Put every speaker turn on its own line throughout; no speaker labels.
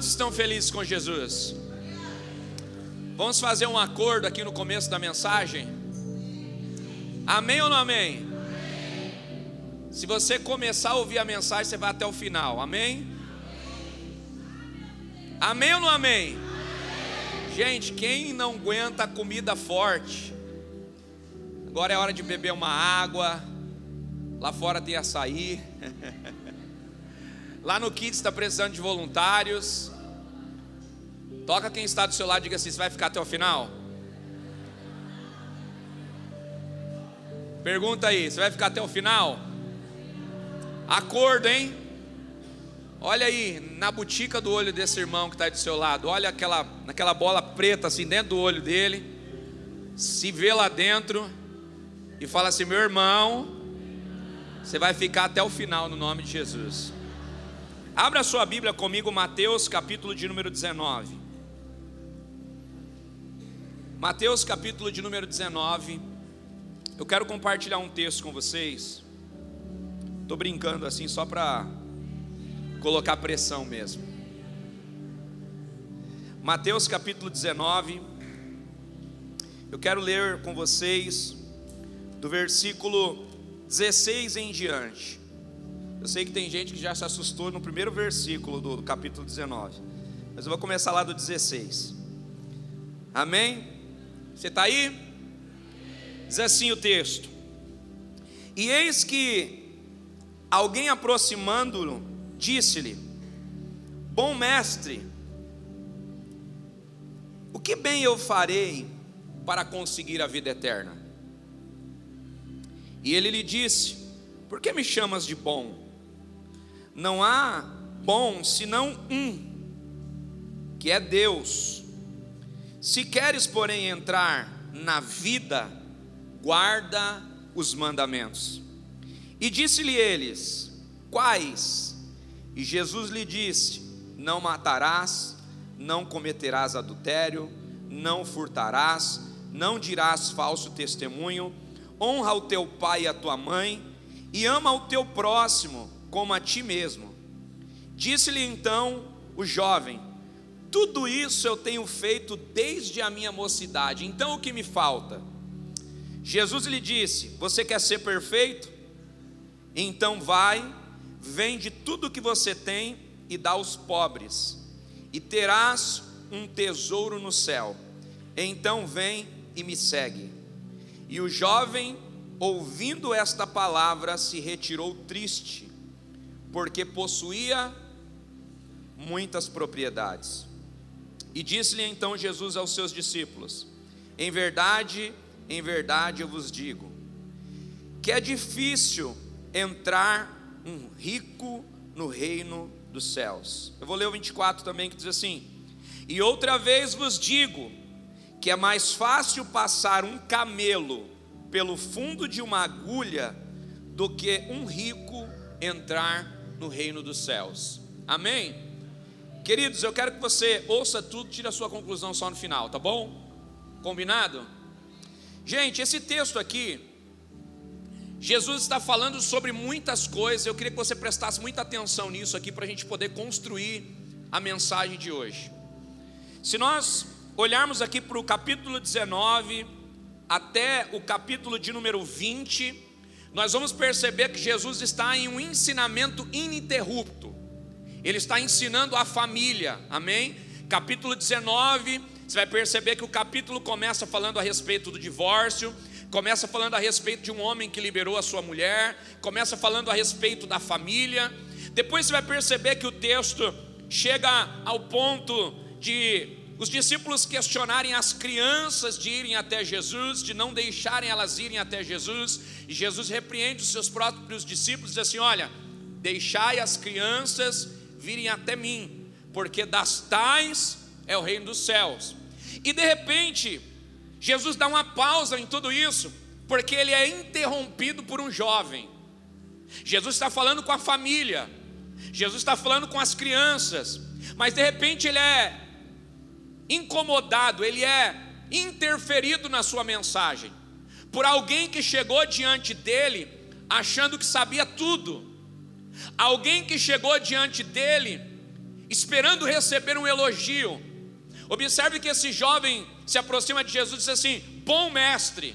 Quantos estão felizes com Jesus? Vamos fazer um acordo aqui no começo da mensagem? Amém ou não amém? Se você começar a ouvir a mensagem, você vai até o final. Amém? Amém ou não amém? Gente, quem não aguenta comida forte, agora é hora de beber uma água. Lá fora tem açaí. Lá no Kids está precisando de voluntários. Toca quem está do seu lado e diga assim: você vai ficar até o final? Pergunta aí: você vai ficar até o final? Acordo, hein? Olha aí, na botica do olho desse irmão que está do seu lado, olha aquela, aquela bola preta assim dentro do olho dele, se vê lá dentro e fala assim: meu irmão, você vai ficar até o final no nome de Jesus. Abra sua Bíblia comigo, Mateus capítulo de número 19. Mateus capítulo de número 19. Eu quero compartilhar um texto com vocês. Estou brincando assim só para colocar pressão mesmo. Mateus capítulo 19. Eu quero ler com vocês do versículo 16 em diante. Eu sei que tem gente que já se assustou no primeiro versículo do, do capítulo 19, mas eu vou começar lá do 16. Amém? Você está aí? Diz assim o texto: E eis que alguém aproximando-o, disse-lhe: Bom mestre, o que bem eu farei para conseguir a vida eterna? E ele lhe disse: Por que me chamas de bom? Não há bom senão um, que é Deus. Se queres, porém, entrar na vida, guarda os mandamentos. E disse-lhe eles: Quais? E Jesus lhe disse: Não matarás, não cometerás adultério, não furtarás, não dirás falso testemunho, honra o teu pai e a tua mãe, e ama o teu próximo como a ti mesmo. Disse-lhe então o jovem: Tudo isso eu tenho feito desde a minha mocidade, então o que me falta? Jesus lhe disse: Você quer ser perfeito? Então vai, vende tudo o que você tem e dá aos pobres, e terás um tesouro no céu. Então vem e me segue. E o jovem, ouvindo esta palavra, se retirou triste porque possuía muitas propriedades. E disse-lhe então Jesus aos seus discípulos: Em verdade, em verdade eu vos digo, que é difícil entrar um rico no reino dos céus. Eu vou ler o 24 também, que diz assim: E outra vez vos digo, que é mais fácil passar um camelo pelo fundo de uma agulha do que um rico entrar no reino dos céus. Amém? Queridos, eu quero que você ouça tudo, tire a sua conclusão só no final, tá bom? Combinado? Gente, esse texto aqui, Jesus está falando sobre muitas coisas. Eu queria que você prestasse muita atenção nisso aqui para a gente poder construir a mensagem de hoje. Se nós olharmos aqui para o capítulo 19 até o capítulo de número 20, nós vamos perceber que Jesus está em um ensinamento ininterrupto. Ele está ensinando a família, amém? Capítulo 19, você vai perceber que o capítulo começa falando a respeito do divórcio, começa falando a respeito de um homem que liberou a sua mulher, começa falando a respeito da família. Depois você vai perceber que o texto chega ao ponto de os discípulos questionarem as crianças de irem até Jesus, de não deixarem elas irem até Jesus, e Jesus repreende os seus próprios discípulos, diz assim: Olha, deixai as crianças virem até mim, porque das tais é o reino dos céus. E de repente, Jesus dá uma pausa em tudo isso, porque ele é interrompido por um jovem. Jesus está falando com a família, Jesus está falando com as crianças, mas de repente ele é incomodado, ele é interferido na sua mensagem por alguém que chegou diante dele achando que sabia tudo, alguém que chegou diante dele esperando receber um elogio. Observe que esse jovem se aproxima de Jesus e diz assim: Bom mestre.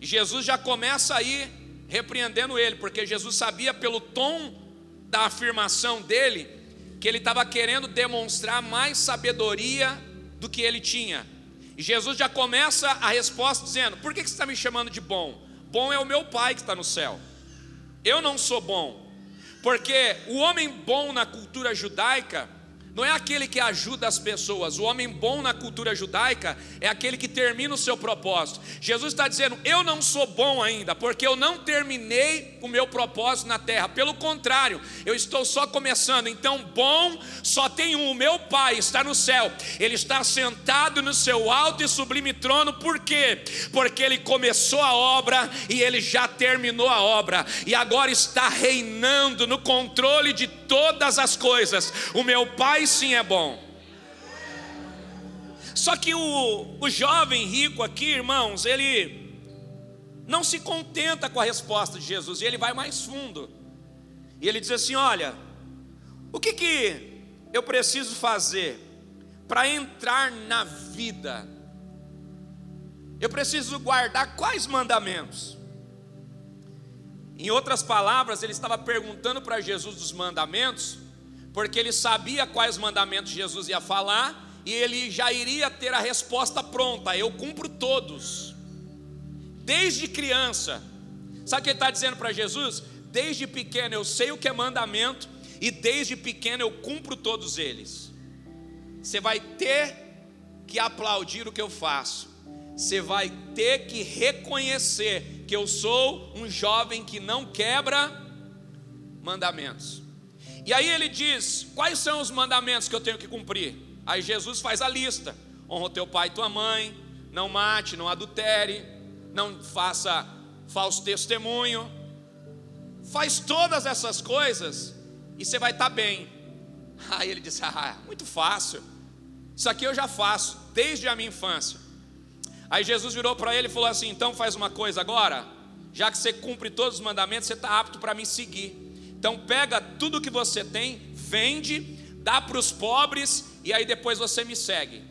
E Jesus já começa aí repreendendo ele, porque Jesus sabia pelo tom da afirmação dele que ele estava querendo demonstrar mais sabedoria do que ele tinha. E Jesus já começa a resposta dizendo: Por que você está me chamando de bom? Bom é o meu Pai que está no céu. Eu não sou bom, porque o homem bom na cultura judaica não é aquele que ajuda as pessoas. O homem bom na cultura judaica é aquele que termina o seu propósito. Jesus está dizendo: Eu não sou bom ainda, porque eu não terminei o meu propósito na terra. Pelo contrário, eu estou só começando. Então, bom só tem um: o meu Pai está no céu. Ele está sentado no seu alto e sublime trono. Por quê? Porque ele começou a obra e ele já terminou a obra. E agora está reinando no controle de todas as coisas. O meu Pai sim é bom. Só que o, o jovem rico aqui, irmãos, ele não se contenta com a resposta de Jesus, e ele vai mais fundo. E ele diz assim: Olha, o que, que eu preciso fazer para entrar na vida? Eu preciso guardar quais mandamentos? Em outras palavras, ele estava perguntando para Jesus dos mandamentos, porque ele sabia quais mandamentos Jesus ia falar e ele já iria ter a resposta pronta: eu cumpro todos, desde criança. Sabe o que ele está dizendo para Jesus? Desde pequeno eu sei o que é mandamento e desde pequeno eu cumpro todos eles. Você vai ter que aplaudir o que eu faço, você vai ter que reconhecer que eu sou um jovem que não quebra mandamentos. E aí ele diz: quais são os mandamentos que eu tenho que cumprir? Aí Jesus faz a lista: honra teu pai e tua mãe, não mate, não adultere, não faça falso testemunho. Faz todas essas coisas e você vai estar bem. Aí ele disse: Ah, muito fácil. Isso aqui eu já faço desde a minha infância. Aí Jesus virou para ele e falou assim: então faz uma coisa agora, já que você cumpre todos os mandamentos, você está apto para me seguir. Então pega tudo que você tem, vende, dá para os pobres e aí depois você me segue.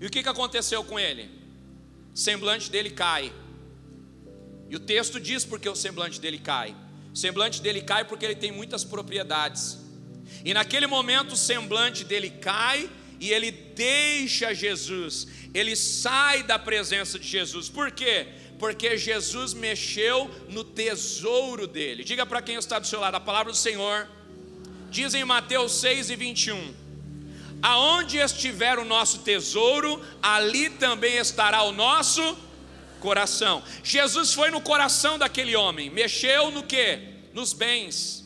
E o que, que aconteceu com ele? O semblante dele cai. E o texto diz porque o semblante dele cai. O semblante dele cai porque ele tem muitas propriedades. E naquele momento o semblante dele cai e ele deixa Jesus, ele sai da presença de Jesus. Por quê? Porque Jesus mexeu no tesouro dele. Diga para quem está do seu lado, a palavra do Senhor diz em Mateus 6 e 21: Aonde estiver o nosso tesouro, ali também estará o nosso coração. Jesus foi no coração daquele homem, mexeu no que? Nos bens.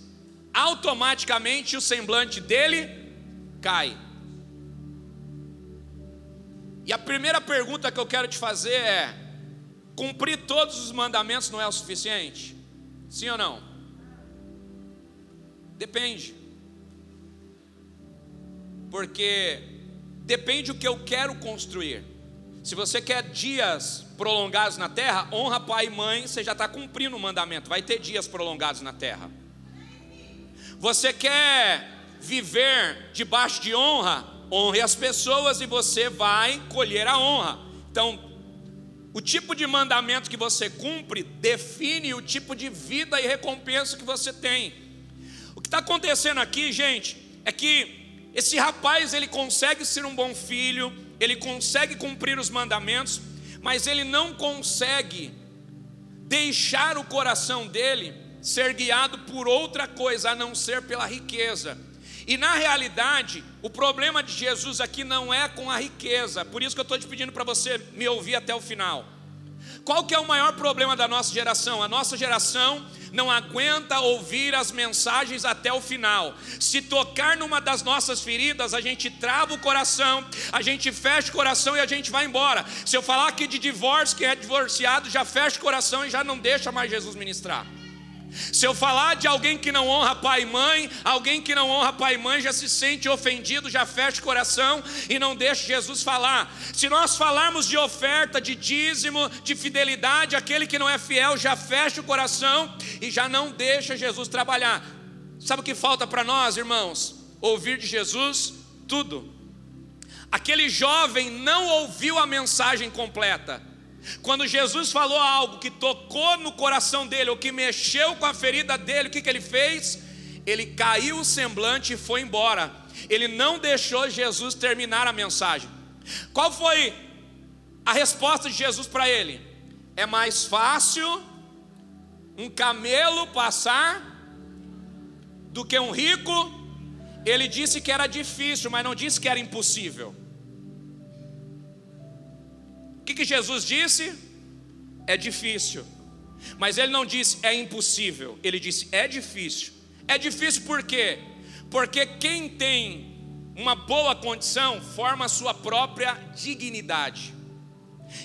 Automaticamente o semblante dele cai. E a primeira pergunta que eu quero te fazer é: cumprir todos os mandamentos não é o suficiente? Sim ou não? Depende. Porque depende o que eu quero construir. Se você quer dias prolongados na terra, honra pai e mãe, você já está cumprindo o mandamento, vai ter dias prolongados na terra. Você quer viver debaixo de honra, honre as pessoas e você vai colher a honra. Então, o tipo de mandamento que você cumpre define o tipo de vida e recompensa que você tem. O que está acontecendo aqui, gente, é que esse rapaz ele consegue ser um bom filho, ele consegue cumprir os mandamentos, mas ele não consegue deixar o coração dele ser guiado por outra coisa a não ser pela riqueza. E na realidade, o problema de Jesus aqui não é com a riqueza, por isso que eu estou te pedindo para você me ouvir até o final. Qual que é o maior problema da nossa geração? A nossa geração não aguenta ouvir as mensagens até o final. Se tocar numa das nossas feridas, a gente trava o coração, a gente fecha o coração e a gente vai embora. Se eu falar aqui de divórcio, quem é divorciado já fecha o coração e já não deixa mais Jesus ministrar. Se eu falar de alguém que não honra pai e mãe, alguém que não honra pai e mãe já se sente ofendido, já fecha o coração e não deixa Jesus falar. Se nós falarmos de oferta, de dízimo, de fidelidade, aquele que não é fiel já fecha o coração e já não deixa Jesus trabalhar. Sabe o que falta para nós, irmãos? ouvir de Jesus tudo. Aquele jovem não ouviu a mensagem completa. Quando Jesus falou algo que tocou no coração dele, ou que mexeu com a ferida dele, o que, que ele fez? Ele caiu o semblante e foi embora. Ele não deixou Jesus terminar a mensagem. Qual foi a resposta de Jesus para ele? É mais fácil um camelo passar do que um rico. Ele disse que era difícil, mas não disse que era impossível. Que, que Jesus disse? É difícil. Mas ele não disse é impossível, ele disse é difícil. É difícil por quê? Porque quem tem uma boa condição forma a sua própria dignidade.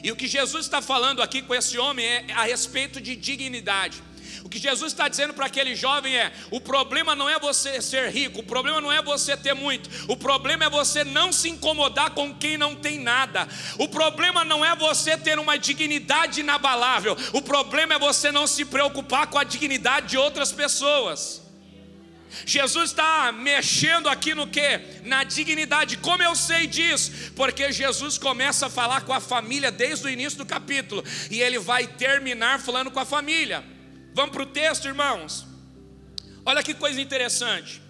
E o que Jesus está falando aqui com esse homem é a respeito de dignidade. O que Jesus está dizendo para aquele jovem é: o problema não é você ser rico, o problema não é você ter muito, o problema é você não se incomodar com quem não tem nada, o problema não é você ter uma dignidade inabalável, o problema é você não se preocupar com a dignidade de outras pessoas. Jesus está mexendo aqui no que? Na dignidade. Como eu sei disso? Porque Jesus começa a falar com a família desde o início do capítulo e ele vai terminar falando com a família. Vamos para o texto, irmãos. Olha que coisa interessante.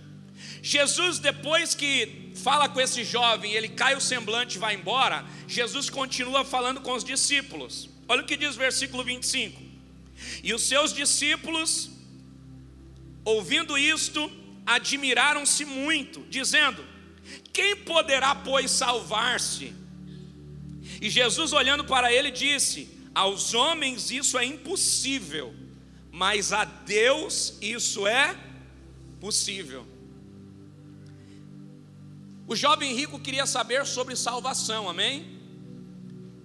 Jesus, depois que fala com esse jovem, ele cai o semblante e vai embora, Jesus continua falando com os discípulos. Olha o que diz o versículo 25. E os seus discípulos, ouvindo isto, admiraram-se muito, dizendo: Quem poderá, pois, salvar-se? E Jesus, olhando para ele, disse: Aos homens isso é impossível mas a Deus isso é possível. O jovem rico queria saber sobre salvação, amém?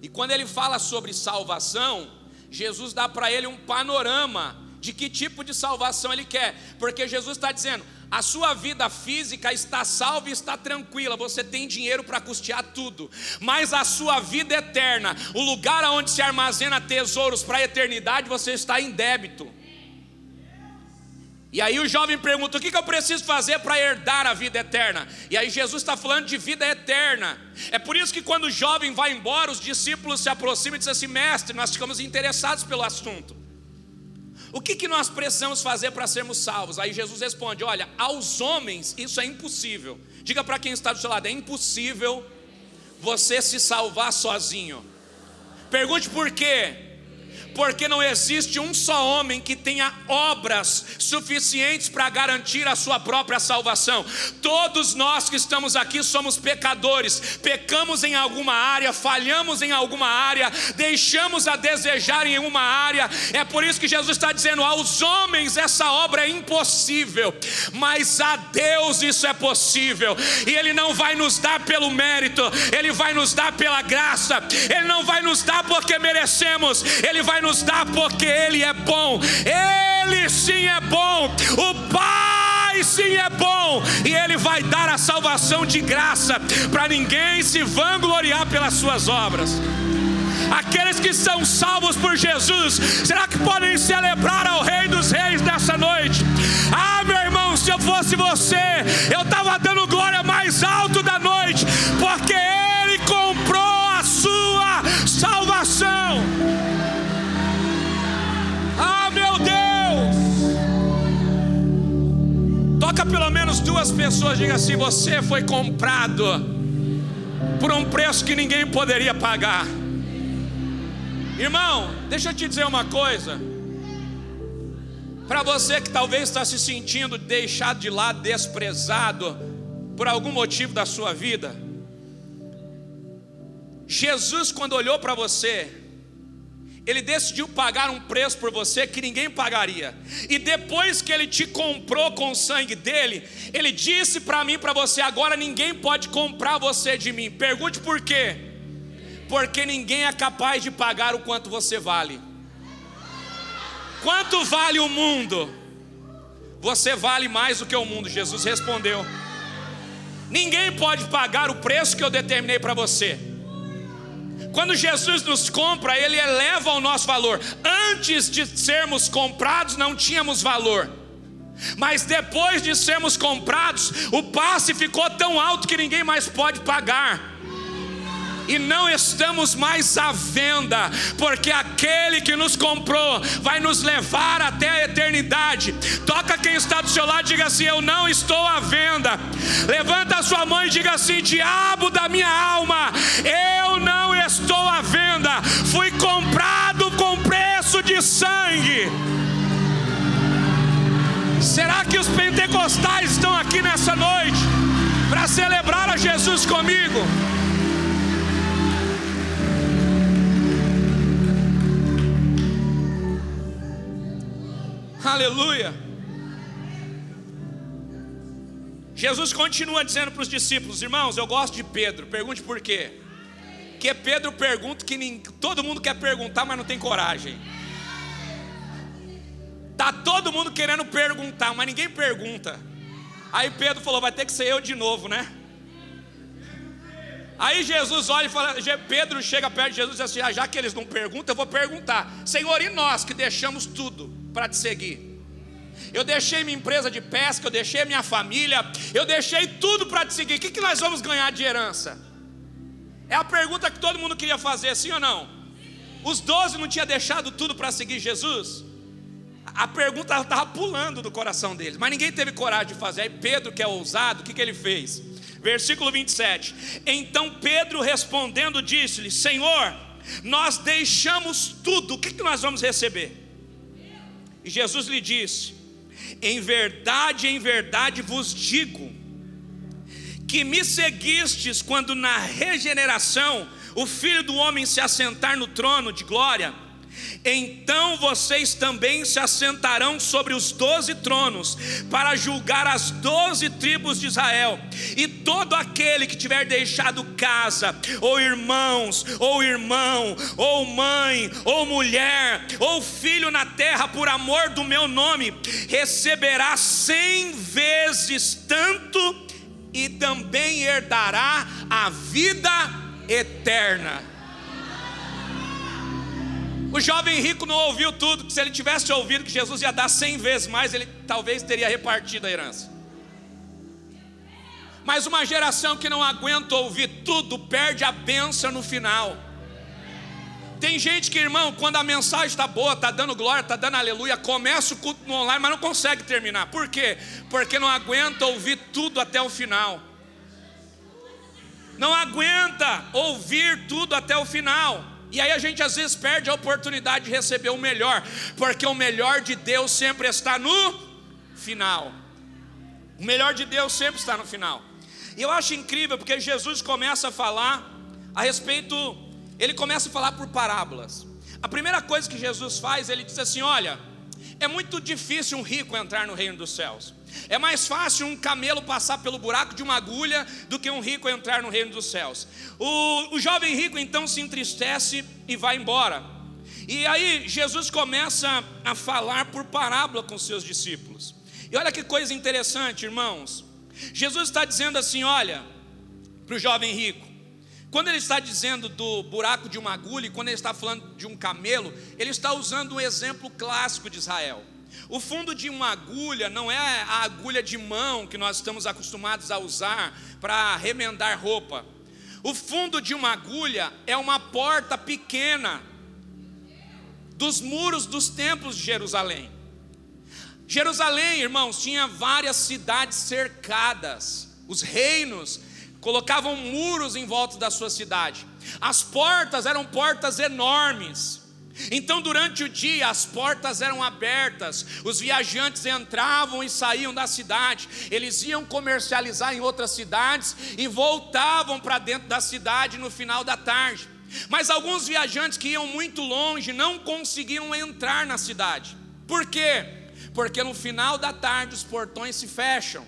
E quando ele fala sobre salvação, Jesus dá para ele um panorama de que tipo de salvação ele quer, porque Jesus está dizendo: a sua vida física está salva e está tranquila, você tem dinheiro para custear tudo, mas a sua vida eterna, o lugar onde se armazena tesouros para a eternidade, você está em débito. E aí o jovem pergunta: o que, eu preciso fazer para herdar a vida eterna? E aí Jesus está falando de vida eterna. É por isso que quando o jovem vai embora, os discípulos se aproximam e dizem assim: mestre, nós ficamos interessados pelo assunto. O que, que nós precisamos fazer para sermos salvos? Aí Jesus responde: olha, aos homens isso é impossível. Diga para quem está do seu lado: é impossível você se salvar sozinho. Pergunte por quê? Porque não existe um só homem que tenha obras suficientes para garantir a sua própria salvação. Todos nós que estamos aqui somos pecadores, pecamos em alguma área, falhamos em alguma área, deixamos a desejar em uma área. É por isso que Jesus está dizendo: aos homens essa obra é impossível, mas a Deus isso é possível, e Ele não vai nos dar pelo mérito, Ele vai nos dar pela graça, Ele não vai nos dar porque merecemos, Ele vai nos dá porque Ele é bom. Ele sim é bom. O Pai sim é bom. E Ele vai dar a salvação de graça para ninguém se vangloriar pelas suas obras. Aqueles que são salvos por Jesus, será que podem celebrar ao Rei dos Reis nessa noite? Ah, meu irmão, se eu fosse você, eu estava dando glória mais alto Toca pelo menos duas pessoas, diga assim: você foi comprado por um preço que ninguém poderia pagar. Irmão, deixa eu te dizer uma coisa. Para você que talvez está se sentindo deixado de lado, desprezado por algum motivo da sua vida, Jesus, quando olhou para você, ele decidiu pagar um preço por você que ninguém pagaria. E depois que ele te comprou com o sangue dele, ele disse para mim, para você, agora ninguém pode comprar você de mim. Pergunte por quê? Porque ninguém é capaz de pagar o quanto você vale. Quanto vale o mundo? Você vale mais do que o mundo, Jesus respondeu. Ninguém pode pagar o preço que eu determinei para você. Quando Jesus nos compra, Ele eleva o nosso valor. Antes de sermos comprados, não tínhamos valor. Mas depois de sermos comprados, o passe ficou tão alto que ninguém mais pode pagar e não estamos mais à venda, porque aquele que nos comprou vai nos levar até a eternidade. Toca quem está do seu lado, diga assim: Eu não estou à venda. Levanta a sua mão e diga assim: Diabo da minha alma, eu não estou à venda. Fui comprado com preço de sangue. Será que os pentecostais estão aqui nessa noite para celebrar a Jesus comigo? Aleluia. Jesus continua dizendo para os discípulos, irmãos, eu gosto de Pedro. Pergunte por quê? Porque Pedro pergunta que nem, todo mundo quer perguntar, mas não tem coragem. Tá todo mundo querendo perguntar, mas ninguém pergunta. Aí Pedro falou: vai ter que ser eu de novo, né? Aí Jesus olha e fala, Pedro chega perto de Jesus e diz assim: ah, já que eles não perguntam, eu vou perguntar. Senhor, e nós que deixamos tudo para te seguir? Eu deixei minha empresa de pesca, eu deixei minha família, eu deixei tudo para te seguir. O que, que nós vamos ganhar de herança? É a pergunta que todo mundo queria fazer, sim ou não? Os doze não tinham deixado tudo para seguir Jesus? A pergunta estava pulando do coração deles, mas ninguém teve coragem de fazer. Aí Pedro, que é ousado, o que, que ele fez? Versículo 27. Então Pedro respondendo disse-lhe: Senhor, nós deixamos tudo, o que, que nós vamos receber? E Jesus lhe disse: Em verdade, em verdade vos digo, que me seguistes quando na regeneração o filho do homem se assentar no trono de glória então vocês também se assentarão sobre os doze tronos, para julgar as doze tribos de Israel. E todo aquele que tiver deixado casa, ou irmãos, ou irmão, ou mãe, ou mulher, ou filho na terra, por amor do meu nome, receberá cem vezes tanto, e também herdará a vida eterna. O jovem rico não ouviu tudo, se ele tivesse ouvido que Jesus ia dar cem vezes mais, ele talvez teria repartido a herança. Mas uma geração que não aguenta ouvir tudo, perde a benção no final. Tem gente que, irmão, quando a mensagem está boa, está dando glória, está dando aleluia, começa o culto no online, mas não consegue terminar. Por quê? Porque não aguenta ouvir tudo até o final. Não aguenta ouvir tudo até o final. E aí a gente às vezes perde a oportunidade de receber o melhor, porque o melhor de Deus sempre está no final. O melhor de Deus sempre está no final. E eu acho incrível porque Jesus começa a falar a respeito, ele começa a falar por parábolas. A primeira coisa que Jesus faz, ele diz assim: Olha, é muito difícil um rico entrar no reino dos céus. É mais fácil um camelo passar pelo buraco de uma agulha do que um rico entrar no reino dos céus. O, o jovem rico então se entristece e vai embora. E aí Jesus começa a falar por parábola com seus discípulos. E olha que coisa interessante, irmãos. Jesus está dizendo assim: olha, para o jovem rico, quando ele está dizendo do buraco de uma agulha, e quando ele está falando de um camelo, ele está usando um exemplo clássico de Israel. O fundo de uma agulha não é a agulha de mão que nós estamos acostumados a usar para remendar roupa. O fundo de uma agulha é uma porta pequena dos muros dos templos de Jerusalém. Jerusalém, irmãos, tinha várias cidades cercadas. Os reinos colocavam muros em volta da sua cidade. As portas eram portas enormes. Então, durante o dia, as portas eram abertas, os viajantes entravam e saíam da cidade, eles iam comercializar em outras cidades e voltavam para dentro da cidade no final da tarde. Mas alguns viajantes que iam muito longe não conseguiam entrar na cidade. Por quê? Porque no final da tarde os portões se fecham.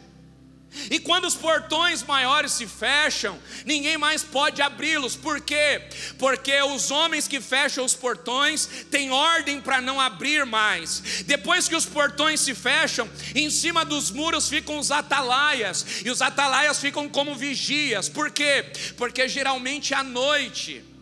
E quando os portões maiores se fecham, ninguém mais pode abri-los. Por quê? Porque os homens que fecham os portões têm ordem para não abrir mais. Depois que os portões se fecham, em cima dos muros ficam os atalaias, e os atalaias ficam como vigias. Por quê? Porque geralmente à noite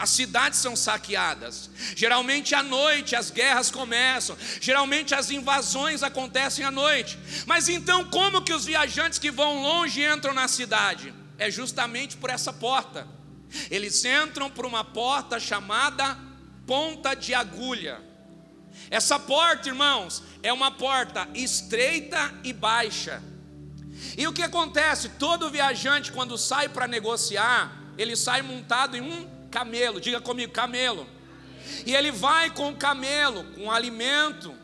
as cidades são saqueadas. Geralmente à noite as guerras começam, geralmente as invasões acontecem à noite. Mas então, como que os viajantes que vão longe entram na cidade? É justamente por essa porta. Eles entram por uma porta chamada Ponta de Agulha. Essa porta, irmãos, é uma porta estreita e baixa. E o que acontece? Todo viajante, quando sai para negociar, ele sai montado em um camelo, diga comigo, camelo. E ele vai com o camelo, com alimento,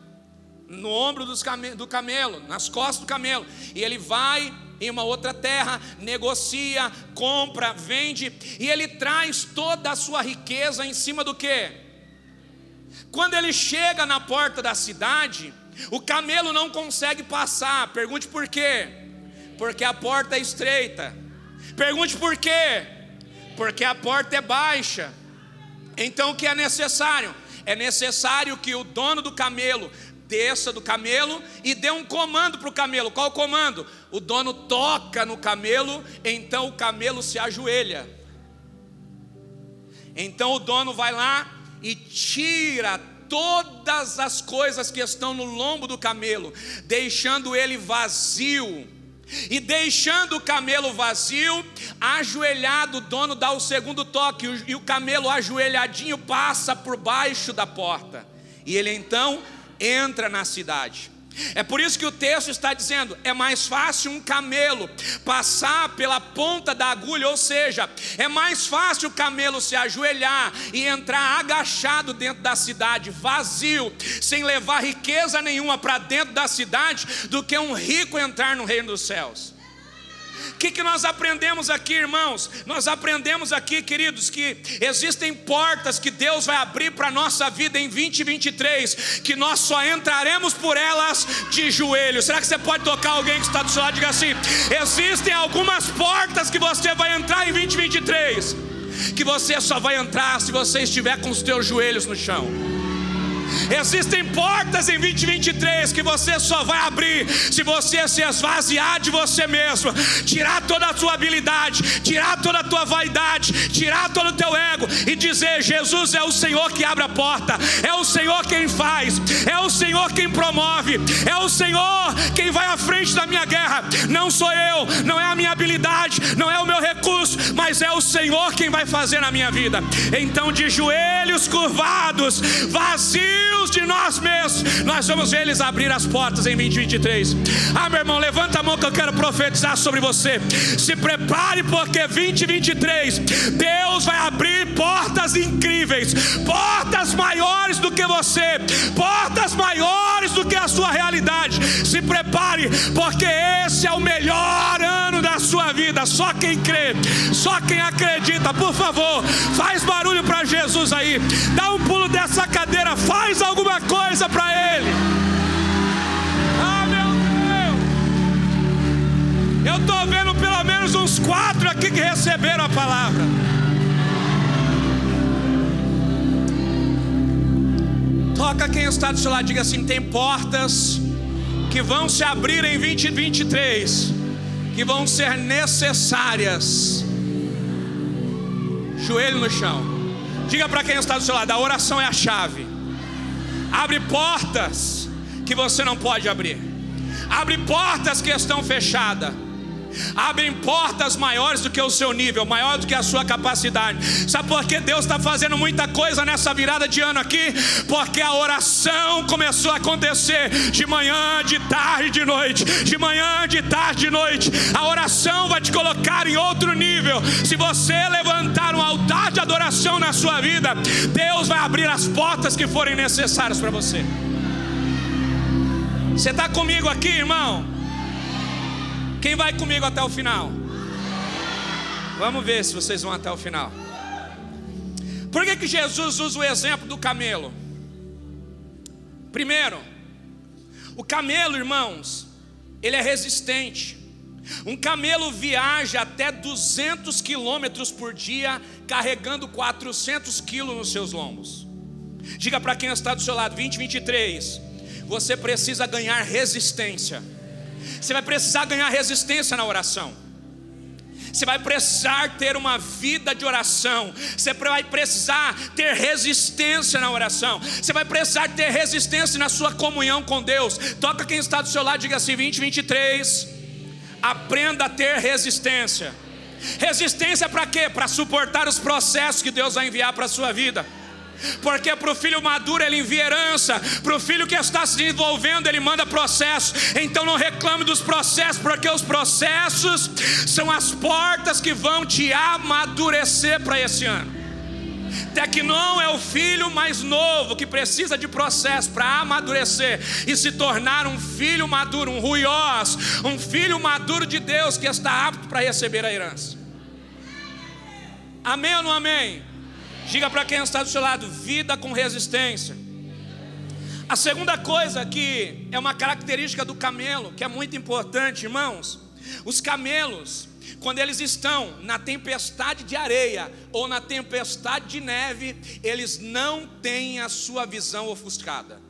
no ombro came do camelo, nas costas do camelo. E ele vai em uma outra terra, negocia, compra, vende, e ele traz toda a sua riqueza em cima do que? Quando ele chega na porta da cidade, o camelo não consegue passar. Pergunte por quê? Porque a porta é estreita. Pergunte por quê? Porque a porta é baixa. Então o que é necessário? É necessário que o dono do camelo desça do camelo e dê um comando para o camelo. Qual o comando? O dono toca no camelo, então o camelo se ajoelha. Então o dono vai lá e tira todas as coisas que estão no lombo do camelo, deixando ele vazio e deixando o camelo vazio, ajoelhado, o dono dá o segundo toque, e o camelo ajoelhadinho passa por baixo da porta. E ele então entra na cidade. É por isso que o texto está dizendo: é mais fácil um camelo passar pela ponta da agulha, ou seja, é mais fácil o camelo se ajoelhar e entrar agachado dentro da cidade, vazio, sem levar riqueza nenhuma para dentro da cidade, do que um rico entrar no reino dos céus. O que, que nós aprendemos aqui, irmãos? Nós aprendemos aqui, queridos, que existem portas que Deus vai abrir para a nossa vida em 2023, que nós só entraremos por elas de joelhos. Será que você pode tocar alguém que está do seu lado e diga assim: existem algumas portas que você vai entrar em 2023, que você só vai entrar se você estiver com os teus joelhos no chão. Existem portas em 2023 que você só vai abrir se você se esvaziar de você mesmo, tirar toda a sua habilidade, tirar toda a tua vaidade, tirar todo o teu ego e dizer: Jesus é o Senhor que abre a porta, é o Senhor quem faz, é o Senhor quem promove, é o Senhor quem vai à frente da minha guerra. Não sou eu, não é a minha habilidade, não é o meu recurso, mas é o Senhor quem vai fazer na minha vida. Então, de joelhos curvados, vazios de nós mesmos, nós vamos ver eles abrir as portas em 2023. Ah, meu irmão, levanta a mão que eu quero profetizar sobre você. Se prepare, porque 2023 Deus vai abrir portas incríveis, portas maiores do que você, portas maiores do que a sua realidade. Se prepare, porque esse é o melhor Só quem crê, só quem acredita, por favor, faz barulho para Jesus aí. Dá um pulo dessa cadeira, faz alguma coisa para Ele. Ah, meu Deus! Eu estou vendo pelo menos uns quatro aqui que receberam a palavra. Toca quem está do seu lado, diga assim: tem portas que vão se abrir em 2023, que vão ser necessárias. Joelho no chão. Diga para quem está do seu lado: a oração é a chave abre portas que você não pode abrir, abre portas que estão fechadas. Abrem portas maiores do que o seu nível, maior do que a sua capacidade. Sabe por que Deus está fazendo muita coisa nessa virada de ano aqui? Porque a oração começou a acontecer de manhã, de tarde, de noite, de manhã, de tarde, de noite. A oração vai te colocar em outro nível. Se você levantar um altar de adoração na sua vida, Deus vai abrir as portas que forem necessárias para você. Você está comigo aqui, irmão? Quem vai comigo até o final? Vamos ver se vocês vão até o final. Por que, que Jesus usa o exemplo do camelo? Primeiro, o camelo, irmãos, ele é resistente. Um camelo viaja até 200 quilômetros por dia, carregando 400 quilos nos seus lombos. Diga para quem está do seu lado, 2023, você precisa ganhar resistência. Você vai precisar ganhar resistência na oração. Você vai precisar ter uma vida de oração. Você vai precisar ter resistência na oração. Você vai precisar ter resistência na sua comunhão com Deus. Toca quem está do seu lado, diga assim: 2023. Aprenda a ter resistência. Resistência para quê? Para suportar os processos que Deus vai enviar para a sua vida. Porque para o filho maduro ele envia herança, para o filho que está se desenvolvendo ele manda processo. Então não reclame dos processos, porque os processos são as portas que vão te amadurecer para esse ano. Tecnon é o filho mais novo que precisa de processo para amadurecer e se tornar um filho maduro, um ruiós, um filho maduro de Deus que está apto para receber a herança. Amém ou não amém? Diga para quem está do seu lado: vida com resistência. A segunda coisa que é uma característica do camelo, que é muito importante, irmãos, os camelos, quando eles estão na tempestade de areia ou na tempestade de neve, eles não têm a sua visão ofuscada.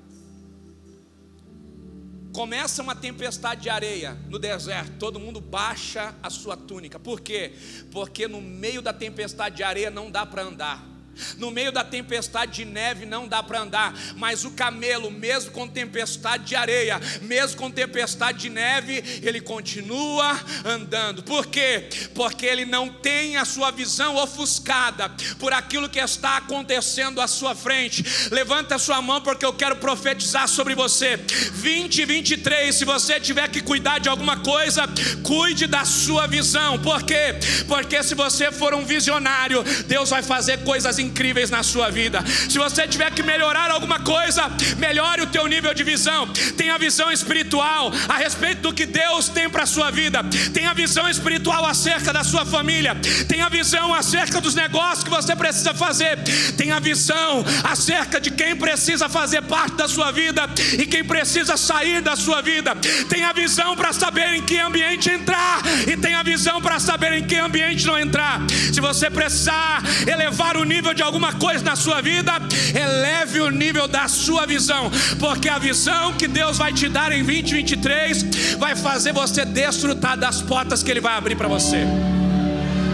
Começa uma tempestade de areia no deserto, todo mundo baixa a sua túnica. Por quê? Porque no meio da tempestade de areia não dá para andar. No meio da tempestade de neve não dá para andar, mas o camelo, mesmo com tempestade de areia, mesmo com tempestade de neve, ele continua andando. Por quê? Porque ele não tem a sua visão ofuscada por aquilo que está acontecendo à sua frente. Levanta a sua mão porque eu quero profetizar sobre você. 2023, se você tiver que cuidar de alguma coisa, cuide da sua visão. Por quê? Porque se você for um visionário, Deus vai fazer coisas incríveis na sua vida. Se você tiver que melhorar alguma coisa, melhore o teu nível de visão. Tenha visão espiritual a respeito do que Deus tem para a sua vida. Tenha visão espiritual acerca da sua família. Tenha visão acerca dos negócios que você precisa fazer. Tenha visão acerca de quem precisa fazer parte da sua vida e quem precisa sair da sua vida. Tenha visão para saber em que ambiente entrar e tenha visão para saber em que ambiente não entrar. Se você precisar elevar o nível de alguma coisa na sua vida, eleve o nível da sua visão, porque a visão que Deus vai te dar em 2023 vai fazer você desfrutar das portas que Ele vai abrir para você.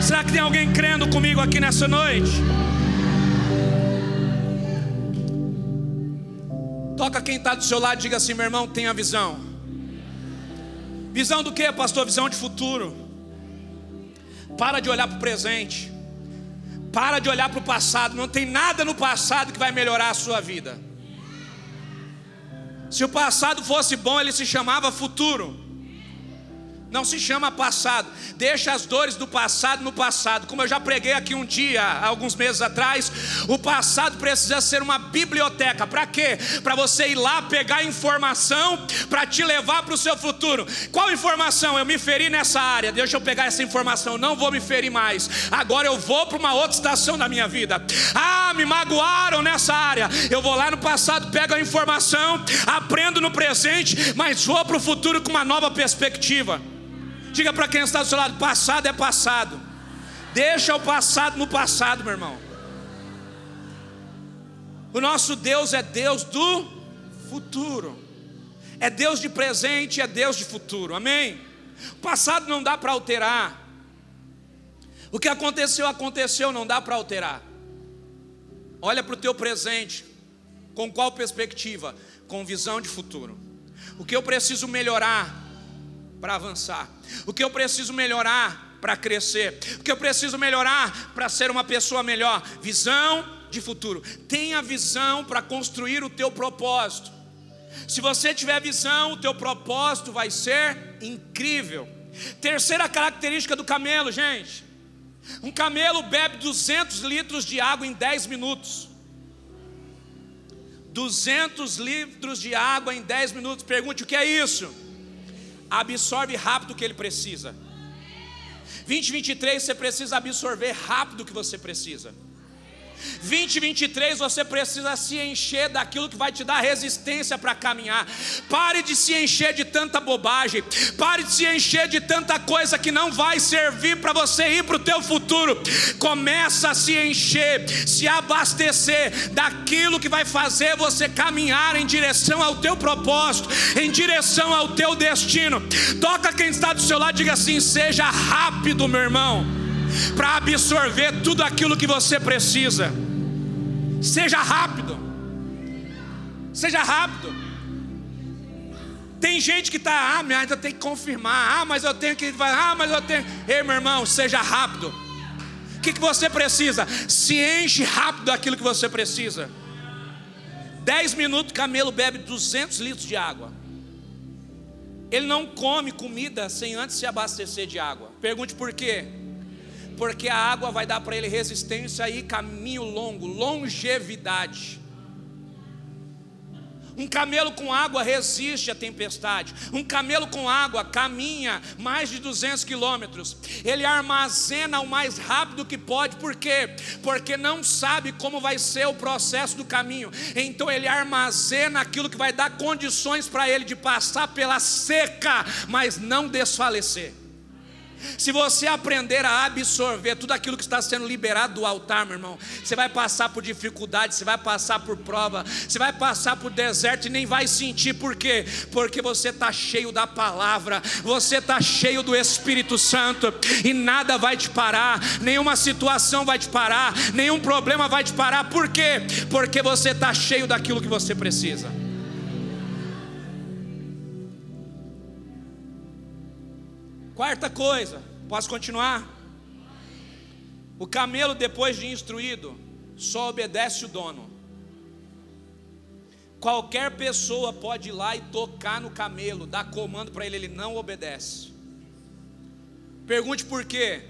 Será que tem alguém crendo comigo aqui nessa noite? Toca quem está do seu lado, diga assim, meu irmão, tenha visão. Visão do que, pastor? Visão de futuro. Para de olhar para o presente. Para de olhar para o passado, não tem nada no passado que vai melhorar a sua vida. Se o passado fosse bom, ele se chamava futuro não se chama passado. Deixa as dores do passado no passado. Como eu já preguei aqui um dia, alguns meses atrás, o passado precisa ser uma biblioteca. Para quê? Para você ir lá pegar informação para te levar para o seu futuro. Qual informação? Eu me feri nessa área. Deixa eu pegar essa informação. Não vou me ferir mais. Agora eu vou para uma outra estação da minha vida. Ah, me magoaram nessa área. Eu vou lá no passado, pego a informação, aprendo no presente, mas vou para o futuro com uma nova perspectiva. Diga para quem está do seu lado: passado é passado. Deixa o passado no passado, meu irmão. O nosso Deus é Deus do futuro. É Deus de presente, é Deus de futuro. Amém? O passado não dá para alterar. O que aconteceu, aconteceu, não dá para alterar. Olha para o teu presente. Com qual perspectiva? Com visão de futuro. O que eu preciso melhorar para avançar? O que eu preciso melhorar para crescer? O que eu preciso melhorar para ser uma pessoa melhor? Visão de futuro. Tenha visão para construir o teu propósito. Se você tiver visão, o teu propósito vai ser incrível. Terceira característica do camelo, gente. Um camelo bebe 200 litros de água em 10 minutos. 200 litros de água em 10 minutos. Pergunte o que é isso? Absorve rápido o que ele precisa. 2023 você precisa absorver rápido o que você precisa. 2023 você precisa se encher daquilo que vai te dar resistência para caminhar. Pare de se encher de tanta bobagem. Pare de se encher de tanta coisa que não vai servir para você ir para o teu futuro. Começa a se encher, se abastecer daquilo que vai fazer você caminhar em direção ao teu propósito, em direção ao teu destino. Toca quem está do seu lado, diga assim: seja rápido, meu irmão para absorver tudo aquilo que você precisa. Seja rápido. Seja rápido. Tem gente que está, ah, mas eu tenho que confirmar, ah, mas eu tenho que, ah, mas eu tenho. Ei, meu irmão, seja rápido. O que, que você precisa? Se enche rápido daquilo que você precisa. Dez minutos, camelo bebe 200 litros de água. Ele não come comida sem antes se abastecer de água. Pergunte por quê? Porque a água vai dar para ele resistência e caminho longo, longevidade. Um camelo com água resiste à tempestade. Um camelo com água caminha mais de 200 quilômetros. Ele armazena o mais rápido que pode. Por quê? Porque não sabe como vai ser o processo do caminho. Então ele armazena aquilo que vai dar condições para ele de passar pela seca, mas não desfalecer. Se você aprender a absorver tudo aquilo que está sendo liberado do altar, meu irmão, você vai passar por dificuldade, você vai passar por prova, você vai passar por deserto e nem vai sentir por quê? Porque você está cheio da palavra, você está cheio do Espírito Santo e nada vai te parar, nenhuma situação vai te parar, nenhum problema vai te parar. Por quê? Porque você está cheio daquilo que você precisa. Quarta coisa, posso continuar? O camelo, depois de instruído, só obedece o dono. Qualquer pessoa pode ir lá e tocar no camelo, dar comando para ele, ele não obedece. Pergunte por quê?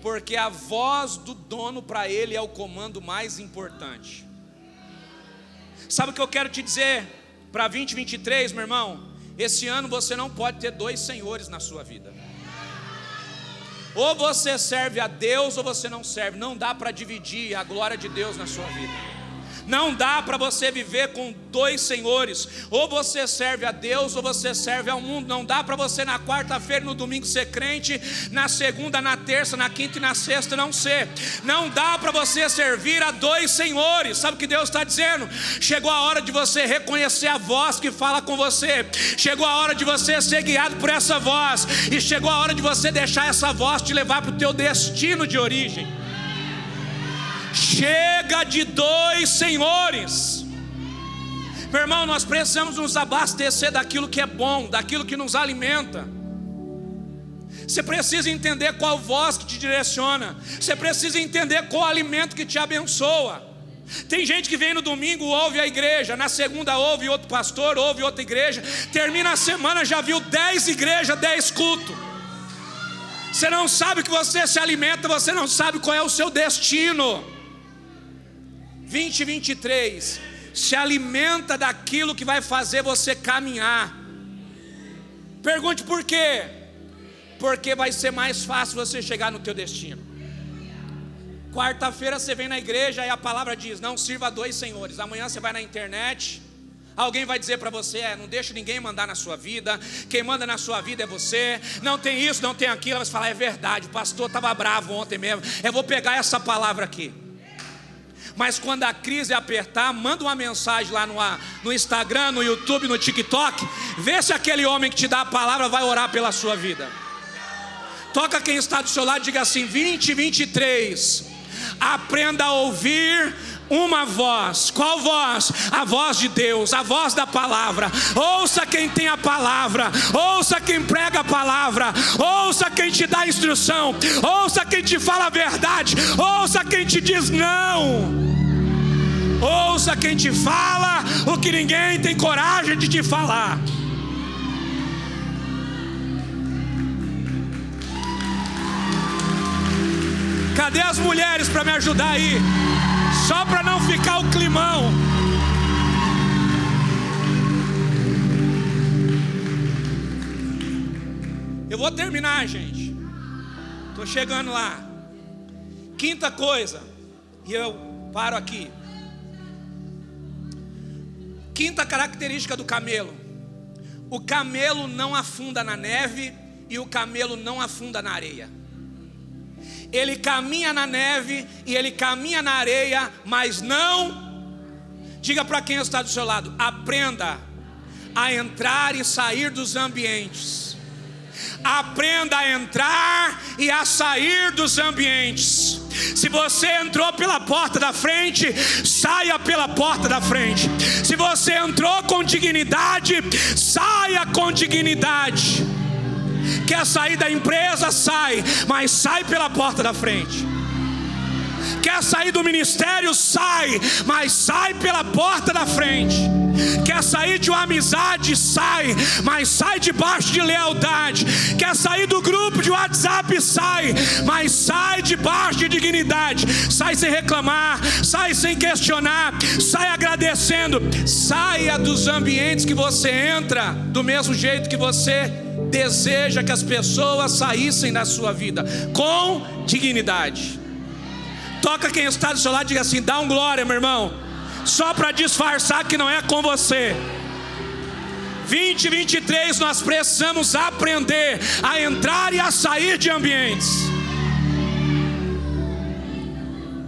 Porque a voz do dono para ele é o comando mais importante. Sabe o que eu quero te dizer para 2023, meu irmão? Esse ano você não pode ter dois senhores na sua vida. Ou você serve a Deus ou você não serve. Não dá para dividir a glória de Deus na sua vida. Não dá para você viver com dois senhores. Ou você serve a Deus ou você serve ao mundo. Não dá para você na quarta-feira, no domingo ser crente, na segunda, na terça, na quinta e na sexta não ser. Não dá para você servir a dois senhores. Sabe o que Deus está dizendo? Chegou a hora de você reconhecer a voz que fala com você. Chegou a hora de você ser guiado por essa voz. E chegou a hora de você deixar essa voz te levar para o teu destino de origem. Chega de dois senhores. Meu irmão, nós precisamos nos abastecer daquilo que é bom, daquilo que nos alimenta. Você precisa entender qual voz que te direciona. Você precisa entender qual alimento que te abençoa. Tem gente que vem no domingo, ouve a igreja, na segunda ouve outro pastor, ouve outra igreja, termina a semana, já viu dez igrejas, dez cultos. Você não sabe que você se alimenta, você não sabe qual é o seu destino. 2023 se alimenta daquilo que vai fazer você caminhar. Pergunte por quê? Porque vai ser mais fácil você chegar no teu destino. Quarta-feira você vem na igreja e a palavra diz: não sirva a dois senhores. Amanhã você vai na internet, Alguém vai dizer para você: é, não deixa ninguém mandar na sua vida, quem manda na sua vida é você, não tem isso, não tem aquilo. Mas falar: é verdade, o pastor estava bravo ontem mesmo. Eu vou pegar essa palavra aqui. Mas quando a crise apertar, manda uma mensagem lá no, no Instagram, no YouTube, no TikTok. Vê se aquele homem que te dá a palavra vai orar pela sua vida. Toca quem está do seu lado e diga assim: 2023. Aprenda a ouvir uma voz. Qual voz? A voz de Deus, a voz da palavra. Ouça quem tem a palavra, ouça quem prega a palavra, ouça quem te dá instrução, ouça quem te fala a verdade, ouça quem te diz não. Ouça quem te fala o que ninguém tem coragem de te falar. Cadê as mulheres para me ajudar aí? Só para não ficar o climão. Eu vou terminar, gente. Estou chegando lá. Quinta coisa, e eu Paro aqui. Quinta característica do camelo: o camelo não afunda na neve e o camelo não afunda na areia. Ele caminha na neve e ele caminha na areia, mas não. Diga para quem está do seu lado: aprenda a entrar e sair dos ambientes. Aprenda a entrar e a sair dos ambientes. Se você entrou pela porta da frente, saia pela porta da frente. Se você entrou com dignidade, saia com dignidade. Quer sair da empresa, sai, mas sai pela porta da frente. Quer sair do ministério, sai, mas sai pela porta da frente. Quer sair de uma amizade, sai, mas sai debaixo de lealdade. Quer sair do grupo de WhatsApp, sai, mas sai debaixo de dignidade. Sai sem reclamar, sai sem questionar, sai agradecendo. Saia dos ambientes que você entra do mesmo jeito que você deseja que as pessoas saíssem da sua vida com dignidade. Toca quem está do seu lado e diga assim: dá um glória, meu irmão. Só para disfarçar que não é com você. 2023 nós precisamos aprender a entrar e a sair de ambientes.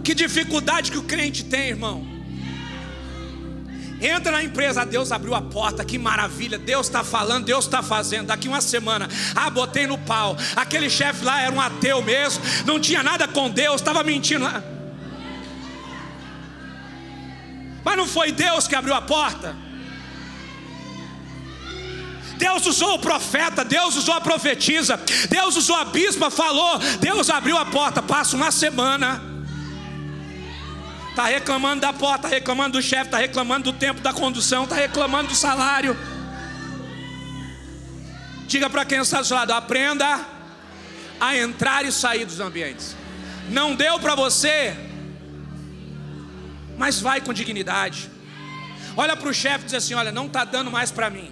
Que dificuldade que o crente tem, irmão. Entra na empresa, Deus abriu a porta, que maravilha, Deus está falando, Deus está fazendo. Daqui uma semana, ah, botei no pau. Aquele chefe lá era um ateu mesmo, não tinha nada com Deus, estava mentindo. Mas não foi Deus que abriu a porta. Deus usou o profeta, Deus usou a profetisa, Deus usou a bispa, falou, Deus abriu a porta. Passa uma semana. Está reclamando da porta, está reclamando do chefe, está reclamando do tempo da condução, está reclamando do salário. Diga para quem está do seu lado: aprenda a entrar e sair dos ambientes. Não deu para você, mas vai com dignidade. Olha para o chefe e diz assim: Olha, não está dando mais para mim.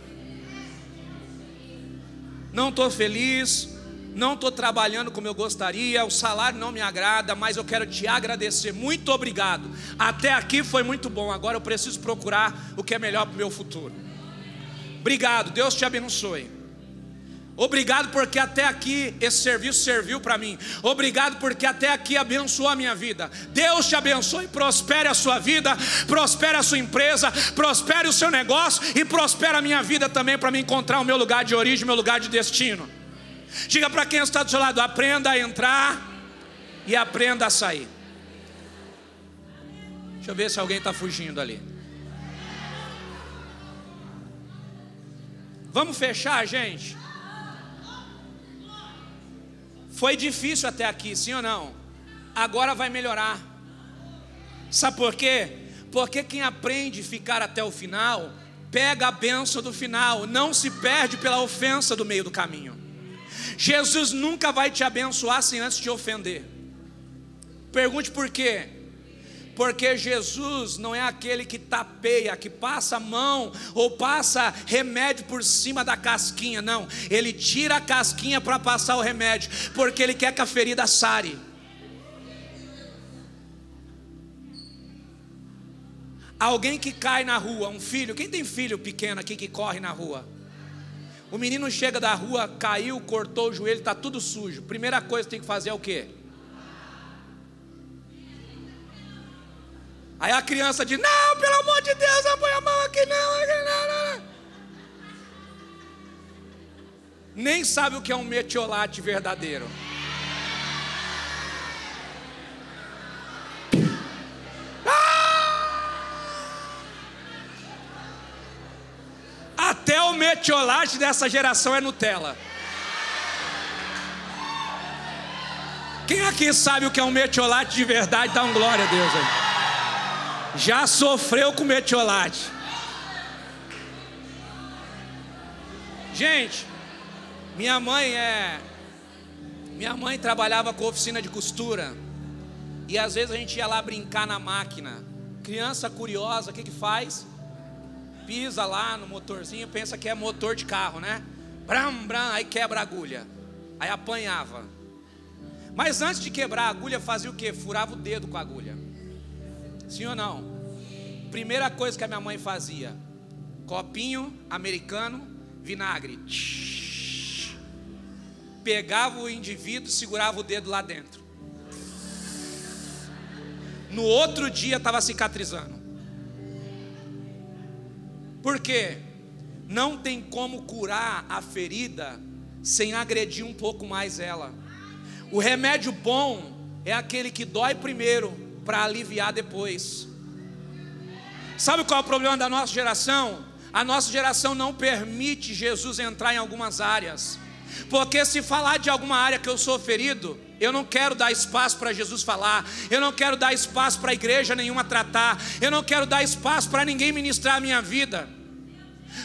Não estou feliz, não estou trabalhando como eu gostaria, o salário não me agrada, mas eu quero te agradecer. Muito obrigado. Até aqui foi muito bom. Agora eu preciso procurar o que é melhor para o meu futuro. Obrigado, Deus te abençoe. Obrigado porque até aqui esse serviço serviu para mim. Obrigado porque até aqui abençoou a minha vida. Deus te abençoe, prospere a sua vida, prospere a sua empresa, prospere o seu negócio e prospere a minha vida também para me encontrar o meu lugar de origem, o meu lugar de destino. Diga para quem está do seu lado: aprenda a entrar e aprenda a sair. Deixa eu ver se alguém está fugindo ali. Vamos fechar, gente? Foi difícil até aqui, sim ou não? Agora vai melhorar. Sabe por quê? Porque quem aprende a ficar até o final, pega a benção do final, não se perde pela ofensa do meio do caminho. Jesus nunca vai te abençoar sem antes te ofender. Pergunte por quê? Porque Jesus não é aquele que tapeia, que passa a mão ou passa remédio por cima da casquinha, não. Ele tira a casquinha para passar o remédio, porque ele quer que a ferida sare. Alguém que cai na rua, um filho, quem tem filho pequeno aqui que corre na rua? O menino chega da rua, caiu, cortou o joelho, está tudo sujo. Primeira coisa que tem que fazer é o quê? Aí a criança diz: Não, pelo amor de Deus, não põe a mão aqui, não, aqui, não, não. Nem sabe o que é um metiolate verdadeiro. Metiolate dessa geração é Nutella. Quem aqui sabe o que é um metiolate de verdade? Dá um glória a Deus aí. Já sofreu com metiolate. Gente, minha mãe é. Minha mãe trabalhava com oficina de costura. E às vezes a gente ia lá brincar na máquina. Criança curiosa, o que que faz? Pisa lá no motorzinho, pensa que é motor de carro, né? Bram, bram, aí quebra a agulha. Aí apanhava. Mas antes de quebrar a agulha, fazia o que? Furava o dedo com a agulha. Sim ou não? Primeira coisa que a minha mãe fazia: copinho americano, vinagre. Pegava o indivíduo, segurava o dedo lá dentro. No outro dia estava cicatrizando. Por quê? Não tem como curar a ferida sem agredir um pouco mais ela. O remédio bom é aquele que dói primeiro para aliviar depois. Sabe qual é o problema da nossa geração? A nossa geração não permite Jesus entrar em algumas áreas. Porque se falar de alguma área que eu sou ferido, eu não quero dar espaço para Jesus falar, eu não quero dar espaço para a igreja nenhuma tratar, eu não quero dar espaço para ninguém ministrar a minha vida.